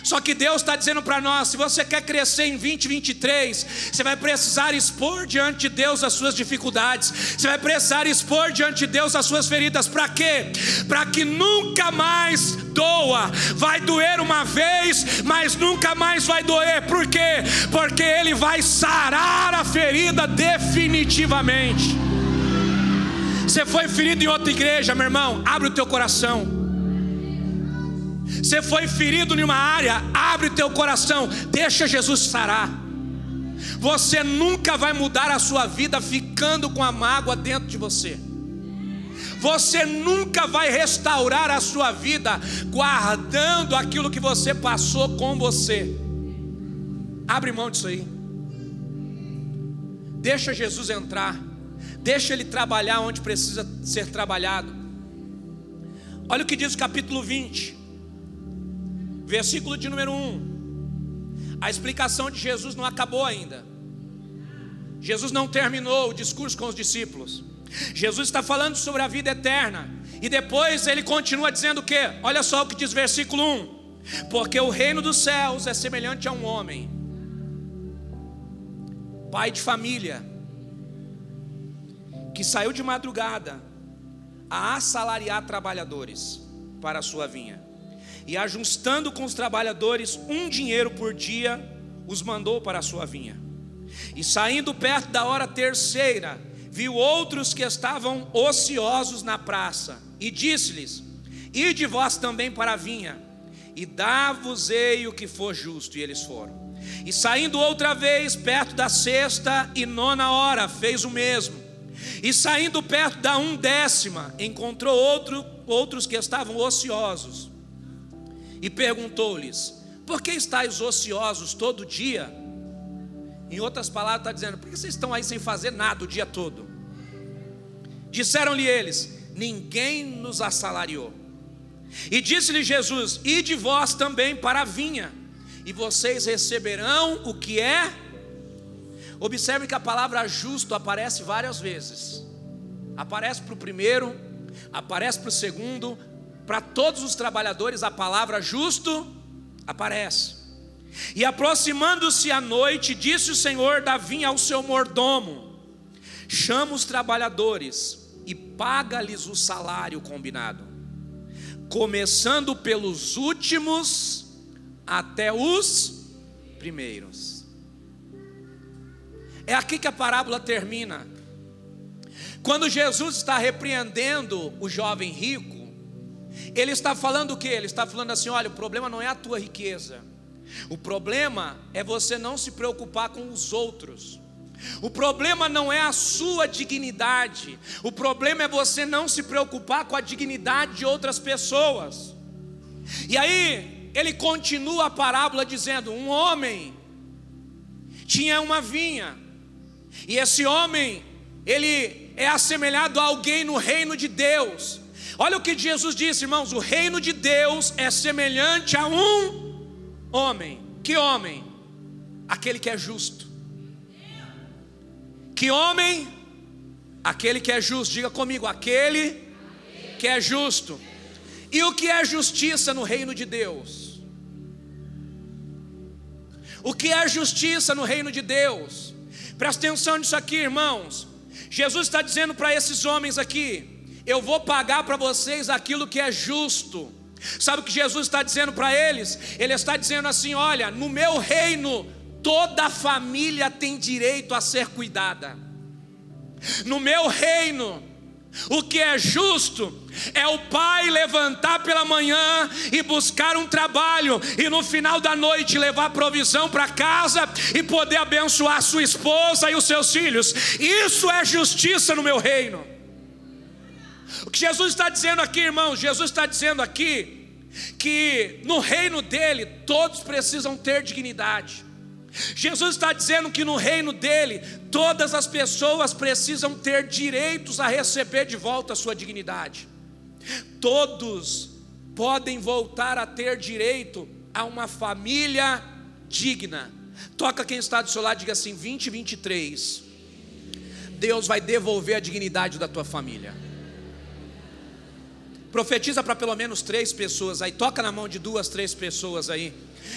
Só que Deus está dizendo para nós: se você quer crescer em 2023, você vai precisar expor diante de Deus as suas dificuldades, você vai precisar expor diante de Deus as suas feridas, para quê? Para que nunca mais doa, vai doer uma vez, mas nunca mais vai doer, por quê? Porque Ele vai sarar a ferida definitivamente. Você foi ferido em outra igreja, meu irmão, abre o teu coração. Você foi ferido em uma área, abre teu coração, deixa Jesus sarar. Você nunca vai mudar a sua vida ficando com a mágoa dentro de você. Você nunca vai restaurar a sua vida guardando aquilo que você passou com você. Abre mão disso aí. Deixa Jesus entrar. Deixa ele trabalhar onde precisa ser trabalhado. Olha o que diz o capítulo 20 versículo de número 1. A explicação de Jesus não acabou ainda. Jesus não terminou o discurso com os discípulos. Jesus está falando sobre a vida eterna. E depois ele continua dizendo o que? Olha só o que diz versículo 1: Porque o reino dos céus é semelhante a um homem, pai de família, que saiu de madrugada a assalariar trabalhadores para a sua vinha e ajustando com os trabalhadores um dinheiro por dia, os mandou para a sua vinha. E saindo perto da hora terceira, viu outros que estavam ociosos na praça, e disse-lhes: Ide vós também para a vinha, e dá-vos-ei o que for justo. E eles foram. E saindo outra vez, perto da sexta e nona hora, fez o mesmo. E saindo perto da undécima, encontrou outro, outros que estavam ociosos e perguntou-lhes: Por que estáis ociosos todo dia? Em outras palavras, está dizendo: Por que vocês estão aí sem fazer nada o dia todo? Disseram-lhe eles: Ninguém nos assalariou. E disse-lhe Jesus: Ide vós também para a vinha, e vocês receberão o que é. Observe que a palavra justo aparece várias vezes. Aparece para o primeiro, aparece para o segundo, para todos os trabalhadores a palavra justo aparece. E aproximando-se a noite, disse o Senhor da vinha ao seu mordomo: Chama os trabalhadores e paga-lhes o salário combinado, começando pelos últimos até os primeiros. É aqui que a parábola termina. Quando Jesus está repreendendo o jovem rico, ele está falando o que? Ele está falando assim: olha, o problema não é a tua riqueza, o problema é você não se preocupar com os outros. O problema não é a sua dignidade, o problema é você não se preocupar com a dignidade de outras pessoas. E aí, ele continua a parábola dizendo: um homem tinha uma vinha, e esse homem, ele é assemelhado a alguém no reino de Deus, Olha o que Jesus disse, irmãos: o reino de Deus é semelhante a um homem. Que homem? Aquele que é justo. Que homem? Aquele que é justo. Diga comigo, aquele que é justo. E o que é justiça no reino de Deus? O que é justiça no reino de Deus? Presta atenção nisso aqui, irmãos. Jesus está dizendo para esses homens aqui: eu vou pagar para vocês aquilo que é justo. Sabe o que Jesus está dizendo para eles? Ele está dizendo assim: olha, no meu reino, toda família tem direito a ser cuidada. No meu reino, O que é justo é o pai levantar pela manhã e buscar um trabalho, e no final da noite levar provisão para casa e poder abençoar sua esposa e os seus filhos. Isso é justiça no meu reino. O que Jesus está dizendo aqui, irmãos, Jesus está dizendo aqui que no reino dele todos precisam ter dignidade. Jesus está dizendo que no reino dele, todas as pessoas precisam ter direitos a receber de volta a sua dignidade. Todos podem voltar a ter direito a uma família digna. Toca quem está do seu lado, diga assim: 2023. Deus vai devolver a dignidade da tua família. Profetiza para pelo menos três pessoas aí, toca na mão de duas, três pessoas aí.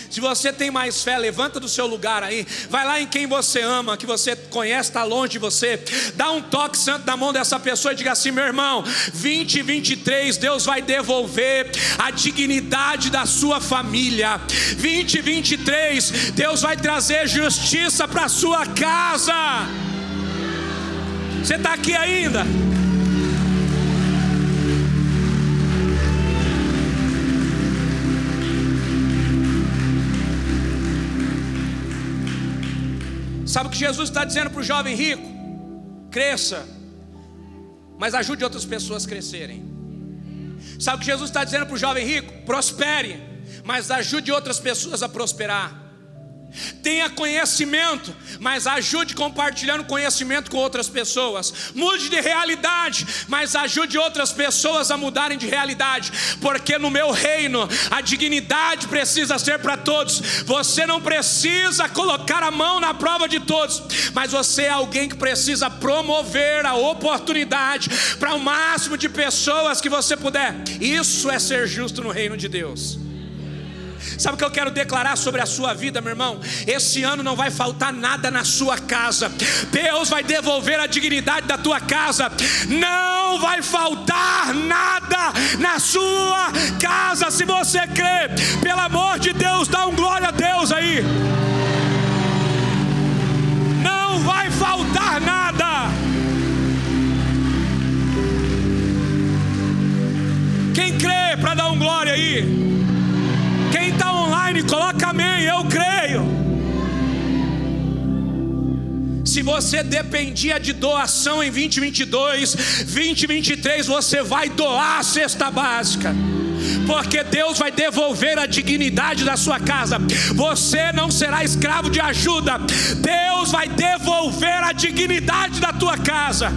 Se você tem mais fé, levanta do seu lugar aí. Vai lá em quem você ama, que você conhece, está longe de você. Dá um toque santo na mão dessa pessoa e diga assim: meu irmão, 2023, Deus vai devolver a dignidade da sua família. 2023, Deus vai trazer justiça para sua casa. Você está aqui ainda? Sabe o que Jesus está dizendo para o jovem rico? Cresça, mas ajude outras pessoas a crescerem. Sabe o que Jesus está dizendo para o jovem rico? Prospere, mas ajude outras pessoas a prosperar. Tenha conhecimento, mas ajude compartilhando conhecimento com outras pessoas. Mude de realidade, mas ajude outras pessoas a mudarem de realidade, porque no meu reino a dignidade precisa ser para todos. Você não precisa colocar a mão na prova de todos, mas você é alguém que precisa promover a oportunidade para o máximo de pessoas que você puder. Isso é ser justo no reino de Deus. Sabe o que eu quero declarar sobre a sua vida, meu irmão? Esse ano não vai faltar nada na sua casa. Deus vai devolver a dignidade da tua casa. Não vai faltar nada na sua casa. Se você crê, pelo amor de Deus, dá um glória a Deus aí. Não vai faltar nada. Quem crê para dar um glória aí? Online, coloca amém, eu creio. Se você dependia de doação em 2022, 2023 você vai doar a cesta básica porque Deus vai devolver a dignidade da sua casa. Você não será escravo de ajuda, Deus vai devolver a dignidade da tua casa.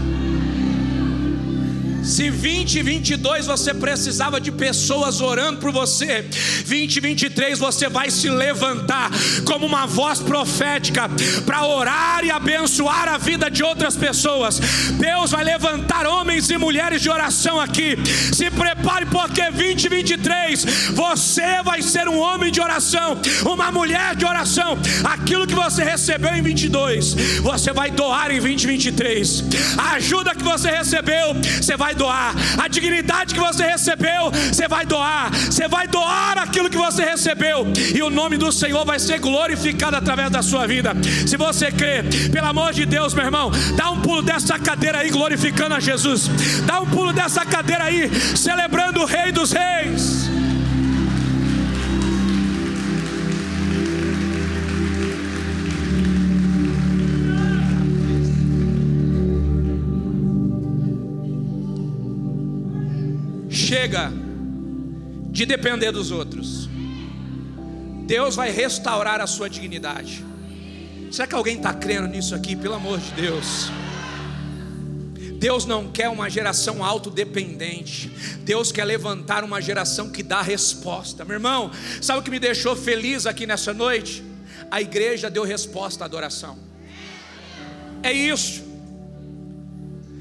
Se 2022 você precisava de pessoas orando por você, 2023 você vai se levantar como uma voz profética para orar e abençoar a vida de outras pessoas. Deus vai levantar homens e mulheres de oração aqui. Se prepare porque 2023 você vai ser um homem de oração, uma mulher de oração. Aquilo que você recebeu em 22, você vai doar em 2023. A ajuda que você recebeu, você vai doar. A dignidade que você recebeu, você vai doar. Você vai doar aquilo que você recebeu. E o nome do Senhor vai ser glorificado através da sua vida. Se você crê, pelo amor de Deus, meu irmão, dá um pulo dessa cadeira aí, glorificando a Jesus. Dá um pulo dessa cadeira aí, celebrando o Rei dos Reis. Chega de depender dos outros. Deus vai restaurar a sua dignidade. Será que alguém está crendo nisso aqui? Pelo amor de Deus. Deus não quer uma geração autodependente. Deus quer levantar uma geração que dá resposta. Meu irmão, sabe o que me deixou feliz aqui nessa noite? A igreja deu resposta à adoração. É isso.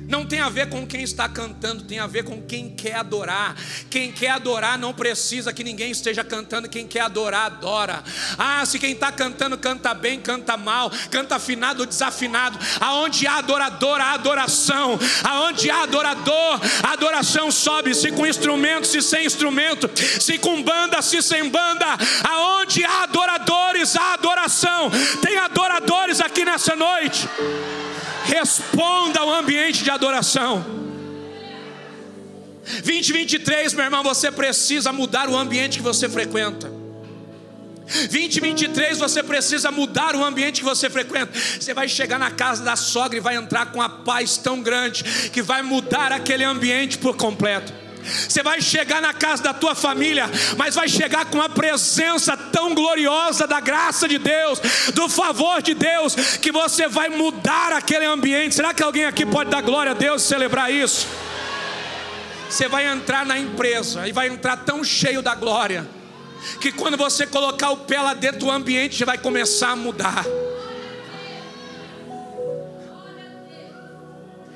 Não tem a ver com quem está cantando, tem a ver com quem quer adorar. Quem quer adorar não precisa que ninguém esteja cantando, quem quer adorar, adora. Ah, se quem está cantando canta bem, canta mal, canta afinado ou desafinado. Aonde há adorador, há adoração. Aonde há adorador, a adoração sobe, se com instrumento, se sem instrumento, se com banda, se sem banda. Aonde há adoradores, há adoração. Tem adoradores aqui nessa noite responda ao ambiente de adoração. 2023, meu irmão, você precisa mudar o ambiente que você frequenta. 2023 você precisa mudar o ambiente que você frequenta. Você vai chegar na casa da sogra e vai entrar com a paz tão grande que vai mudar aquele ambiente por completo. Você vai chegar na casa da tua família, mas vai chegar com a presença tão gloriosa da graça de Deus, do favor de Deus, que você vai mudar aquele ambiente. Será que alguém aqui pode dar glória a Deus e celebrar isso? Você vai entrar na empresa e vai entrar tão cheio da glória, que quando você colocar o pé lá dentro, o ambiente já vai começar a mudar.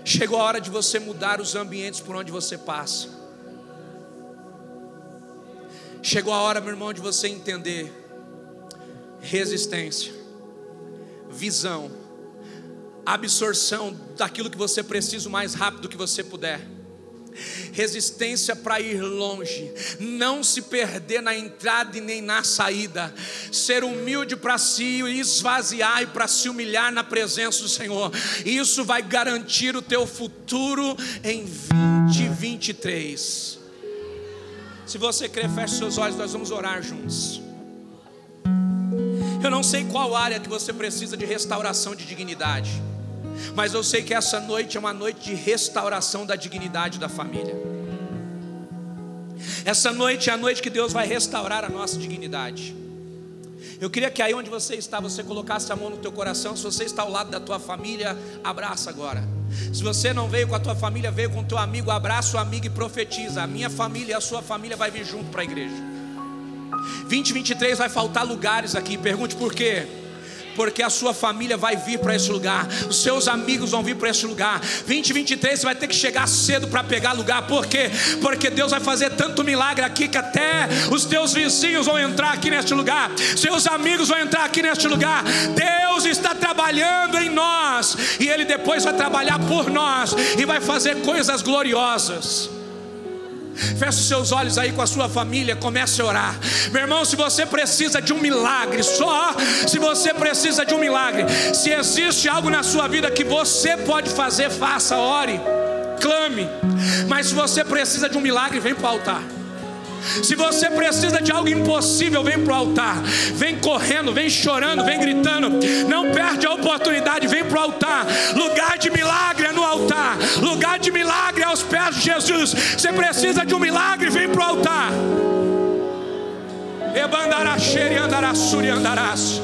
Chegou a hora de você mudar os ambientes por onde você passa. Chegou a hora, meu irmão, de você entender resistência, visão, absorção daquilo que você precisa o mais rápido que você puder. Resistência para ir longe, não se perder na entrada e nem na saída, ser humilde para si, esvaziar e para se humilhar na presença do Senhor. Isso vai garantir o teu futuro em 2023. Se você crer, feche seus olhos, nós vamos orar juntos. Eu não sei qual área que você precisa de restauração de dignidade, mas eu sei que essa noite é uma noite de restauração da dignidade da família. Essa noite é a noite que Deus vai restaurar a nossa dignidade. Eu queria que aí onde você está, você colocasse a mão no teu coração. Se você está ao lado da tua família, abraça agora. Se você não veio com a tua família, veio com o teu amigo, abraça o amigo e profetiza. A minha família e a sua família vai vir junto para a igreja. 2023 vai faltar lugares aqui. Pergunte por quê? Porque a sua família vai vir para esse lugar, os seus amigos vão vir para esse lugar. 2023 você vai ter que chegar cedo para pegar lugar, por quê? Porque Deus vai fazer tanto milagre aqui que até os teus vizinhos vão entrar aqui neste lugar, seus amigos vão entrar aqui neste lugar. Deus está trabalhando em nós e Ele depois vai trabalhar por nós e vai fazer coisas gloriosas. Feche os seus olhos aí com a sua família, comece a orar. Meu irmão, se você precisa de um milagre, só se você precisa de um milagre, se existe algo na sua vida que você pode fazer, faça, ore, clame. Mas se você precisa de um milagre, vem para o altar. Se você precisa de algo impossível, vem para o altar. Vem correndo, vem chorando, vem gritando. Não perde a oportunidade, vem para o altar. Lugar de milagre é no altar. Lugar de milagre é aos pés de Jesus. Você precisa de um milagre, vem para o altar. Ebandaracheri andarassuri andarás.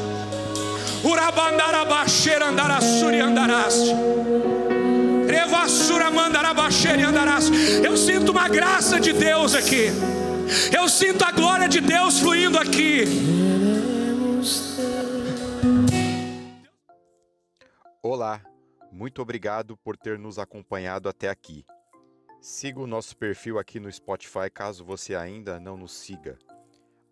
Urabandarabaxeira andarassuri andarás. Eu sinto uma graça de Deus aqui. Eu sinto a glória de Deus fluindo aqui.
Olá, muito obrigado por ter nos acompanhado até aqui. Siga o nosso perfil aqui no Spotify caso você ainda não nos siga.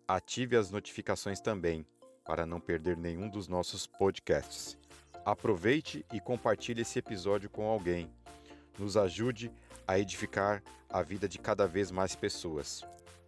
Ative as notificações também para não perder nenhum dos nossos podcasts. Aproveite e compartilhe esse episódio com alguém. Nos ajude a edificar a vida de cada vez mais pessoas.